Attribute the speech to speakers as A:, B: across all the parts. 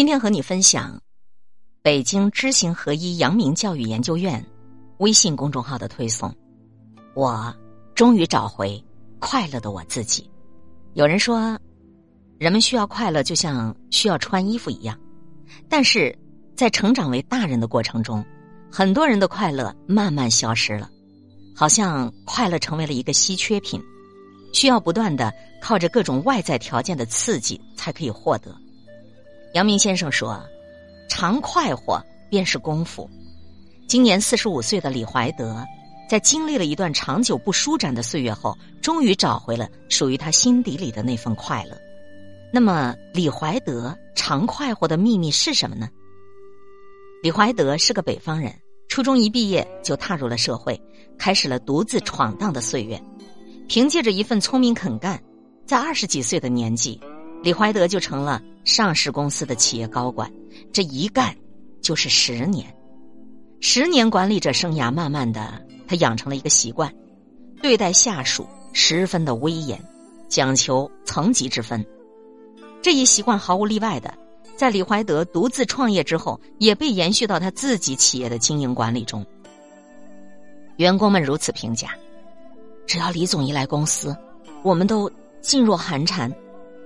A: 今天和你分享北京知行合一阳明教育研究院微信公众号的推送。我终于找回快乐的我自己。有人说，人们需要快乐，就像需要穿衣服一样。但是在成长为大人的过程中，很多人的快乐慢慢消失了，好像快乐成为了一个稀缺品，需要不断的靠着各种外在条件的刺激才可以获得。阳明先生说：“常快活便是功夫。”今年四十五岁的李怀德，在经历了一段长久不舒展的岁月后，终于找回了属于他心底里的那份快乐。那么，李怀德常快活的秘密是什么呢？李怀德是个北方人，初中一毕业就踏入了社会，开始了独自闯荡的岁月。凭借着一份聪明肯干，在二十几岁的年纪。李怀德就成了上市公司的企业高管，这一干就是十年。十年管理者生涯，慢慢的，他养成了一个习惯，对待下属十分的威严，讲求层级之分。这一习惯毫无例外的，在李怀德独自创业之后，也被延续到他自己企业的经营管理中。员工们如此评价：只要李总一来公司，我们都噤若寒蝉。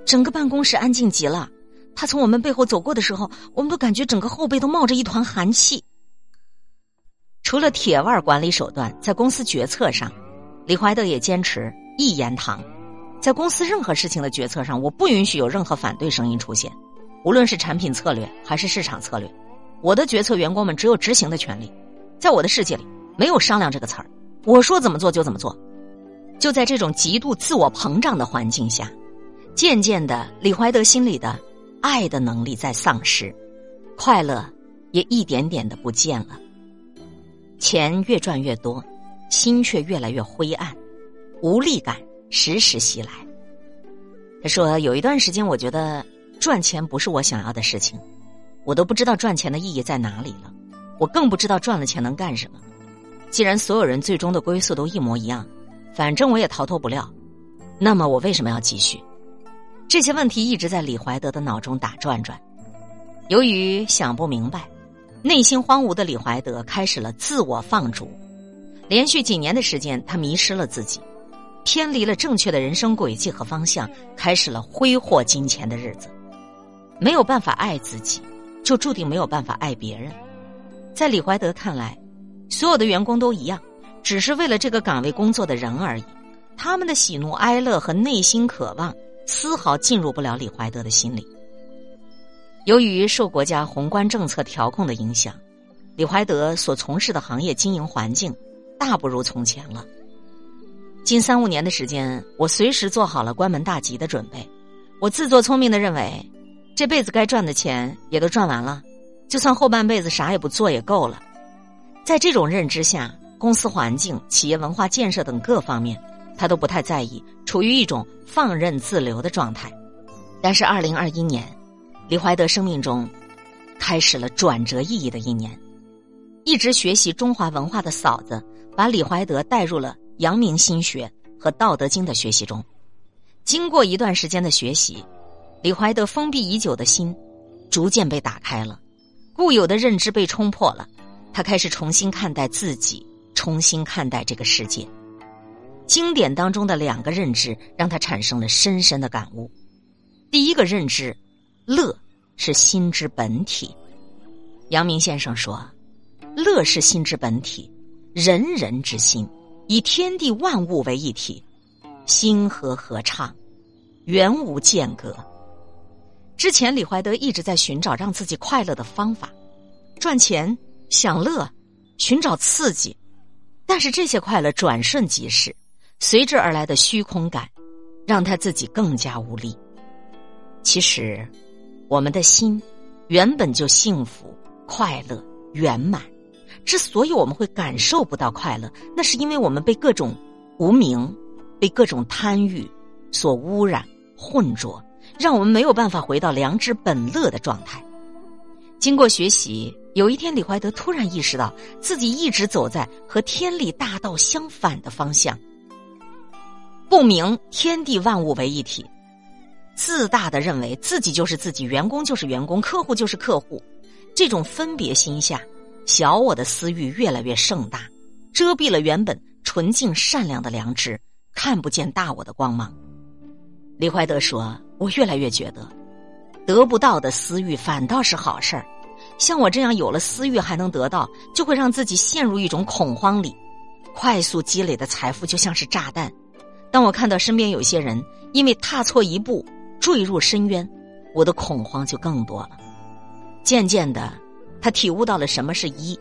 A: 整个办公室安静极了，他从我们背后走过的时候，我们都感觉整个后背都冒着一团寒气。除了铁腕管理手段，在公司决策上，李怀德也坚持一言堂。在公司任何事情的决策上，我不允许有任何反对声音出现，无论是产品策略还是市场策略，我的决策员工们只有执行的权利。在我的世界里，没有商量这个词儿，我说怎么做就怎么做。就在这种极度自我膨胀的环境下。渐渐的，李怀德心里的爱的能力在丧失，快乐也一点点的不见了。钱越赚越多，心却越来越灰暗，无力感时时袭来。他说：“有一段时间，我觉得赚钱不是我想要的事情，我都不知道赚钱的意义在哪里了，我更不知道赚了钱能干什么。既然所有人最终的归宿都一模一样，反正我也逃脱不了，那么我为什么要继续？”这些问题一直在李怀德的脑中打转转。由于想不明白，内心荒芜的李怀德开始了自我放逐。连续几年的时间，他迷失了自己，偏离了正确的人生轨迹和方向，开始了挥霍金钱的日子。没有办法爱自己，就注定没有办法爱别人。在李怀德看来，所有的员工都一样，只是为了这个岗位工作的人而已。他们的喜怒哀乐和内心渴望。丝毫进入不了李怀德的心里。由于受国家宏观政策调控的影响，李怀德所从事的行业经营环境大不如从前了。近三五年的时间，我随时做好了关门大吉的准备。我自作聪明的认为，这辈子该赚的钱也都赚完了，就算后半辈子啥也不做也够了。在这种认知下，公司环境、企业文化建设等各方面。他都不太在意，处于一种放任自流的状态。但是，二零二一年，李怀德生命中开始了转折意义的一年。一直学习中华文化的嫂子，把李怀德带入了阳明心学和《道德经》的学习中。经过一段时间的学习，李怀德封闭已久的心逐渐被打开了，固有的认知被冲破了。他开始重新看待自己，重新看待这个世界。经典当中的两个认知让他产生了深深的感悟。第一个认知，乐是心之本体。阳明先生说：“乐是心之本体，人人之心，以天地万物为一体，心和合唱，原无间隔。”之前李怀德一直在寻找让自己快乐的方法，赚钱、享乐、寻找刺激，但是这些快乐转瞬即逝。随之而来的虚空感，让他自己更加无力。其实，我们的心原本就幸福、快乐、圆满。之所以我们会感受不到快乐，那是因为我们被各种无名、被各种贪欲所污染、混浊，让我们没有办法回到良知本乐的状态。经过学习，有一天，李怀德突然意识到自己一直走在和天理大道相反的方向。不明天地万物为一体，自大的认为自己就是自己，员工就是员工，客户就是客户。这种分别心下，小我的私欲越来越盛大，遮蔽了原本纯净善良的良知，看不见大我的光芒。李怀德说：“我越来越觉得，得不到的私欲反倒是好事儿。像我这样有了私欲还能得到，就会让自己陷入一种恐慌里。快速积累的财富就像是炸弹。当我看到身边有些人因为踏错一步坠入深渊，我的恐慌就更多了。渐渐的，他体悟到了什么是一，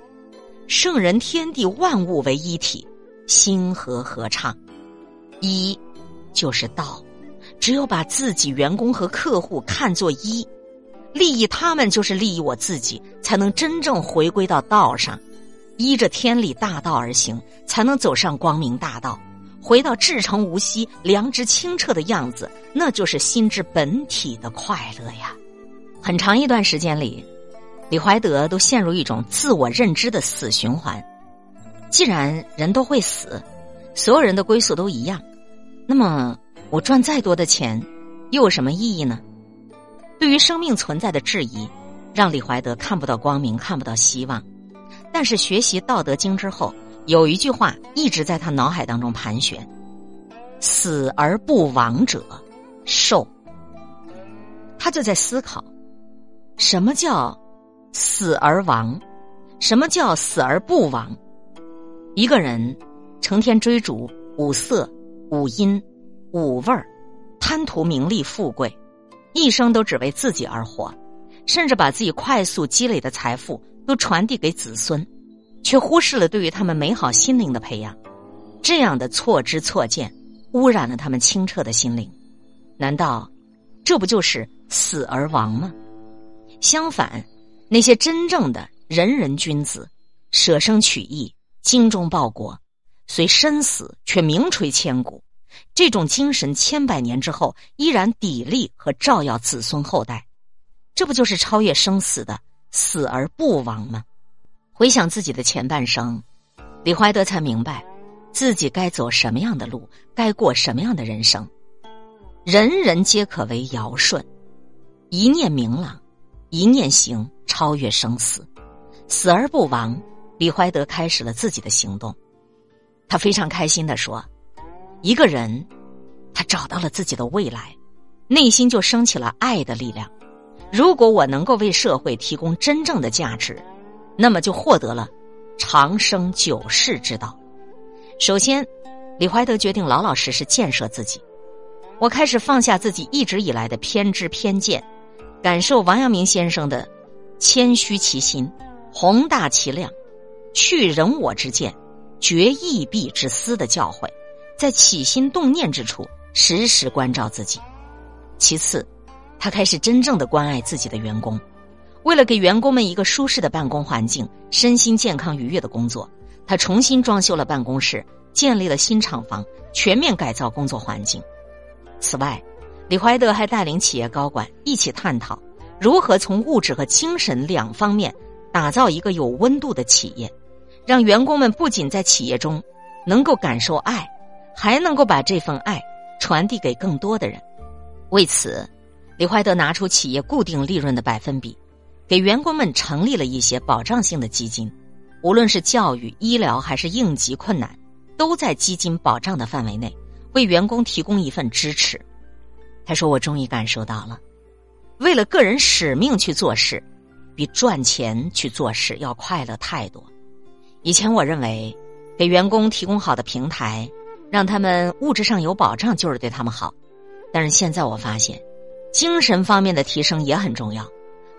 A: 圣人天地万物为一体，心和合唱，一就是道。”只有把自己、员工和客户看作一，利益他们就是利益我自己，才能真正回归到道上，依着天理大道而行，才能走上光明大道，回到至诚无息、良知清澈的样子，那就是心之本体的快乐呀。很长一段时间里，李怀德都陷入一种自我认知的死循环。既然人都会死，所有人的归宿都一样，那么。我赚再多的钱，又有什么意义呢？对于生命存在的质疑，让李怀德看不到光明，看不到希望。但是学习《道德经》之后，有一句话一直在他脑海当中盘旋：“死而不亡者，寿。”他就在思考，什么叫死而亡？什么叫死而不亡？一个人成天追逐五色、五音。五味儿，贪图名利富贵，一生都只为自己而活，甚至把自己快速积累的财富都传递给子孙，却忽视了对于他们美好心灵的培养。这样的错知错见，污染了他们清澈的心灵。难道这不就是死而亡吗？相反，那些真正的仁人君子，舍生取义，精忠报国，虽身死却名垂千古。这种精神千百年之后依然砥砺和照耀子孙后代，这不就是超越生死的死而不亡吗？回想自己的前半生，李怀德才明白自己该走什么样的路，该过什么样的人生。人人皆可为尧舜，一念明朗，一念行，超越生死，死而不亡。李怀德开始了自己的行动，他非常开心的说。一个人，他找到了自己的未来，内心就升起了爱的力量。如果我能够为社会提供真正的价值，那么就获得了长生久世之道。首先，李怀德决定老老实实建设自己。我开始放下自己一直以来的偏执偏见，感受王阳明先生的谦虚其心、宏大其量、去人我之见、绝异弊之私的教诲。在起心动念之处，时时关照自己。其次，他开始真正的关爱自己的员工。为了给员工们一个舒适的办公环境，身心健康愉悦的工作，他重新装修了办公室，建立了新厂房，全面改造工作环境。此外，李怀德还带领企业高管一起探讨，如何从物质和精神两方面打造一个有温度的企业，让员工们不仅在企业中能够感受爱。还能够把这份爱传递给更多的人。为此，李怀德拿出企业固定利润的百分比，给员工们成立了一些保障性的基金，无论是教育、医疗还是应急困难，都在基金保障的范围内，为员工提供一份支持。他说：“我终于感受到了，为了个人使命去做事，比赚钱去做事要快乐太多。以前我认为，给员工提供好的平台。”让他们物质上有保障，就是对他们好。但是现在我发现，精神方面的提升也很重要。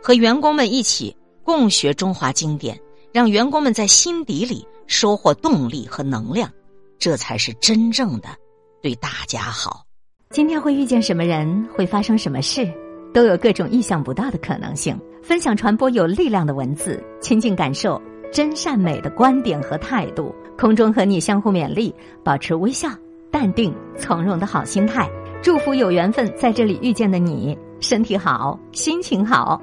A: 和员工们一起共学中华经典，让员工们在心底里收获动力和能量，这才是真正的对大家好。
B: 今天会遇见什么人，会发生什么事，都有各种意想不到的可能性。分享传播有力量的文字，亲近感受。真善美的观点和态度，空中和你相互勉励，保持微笑、淡定、从容的好心态。祝福有缘分在这里遇见的你，身体好，心情好。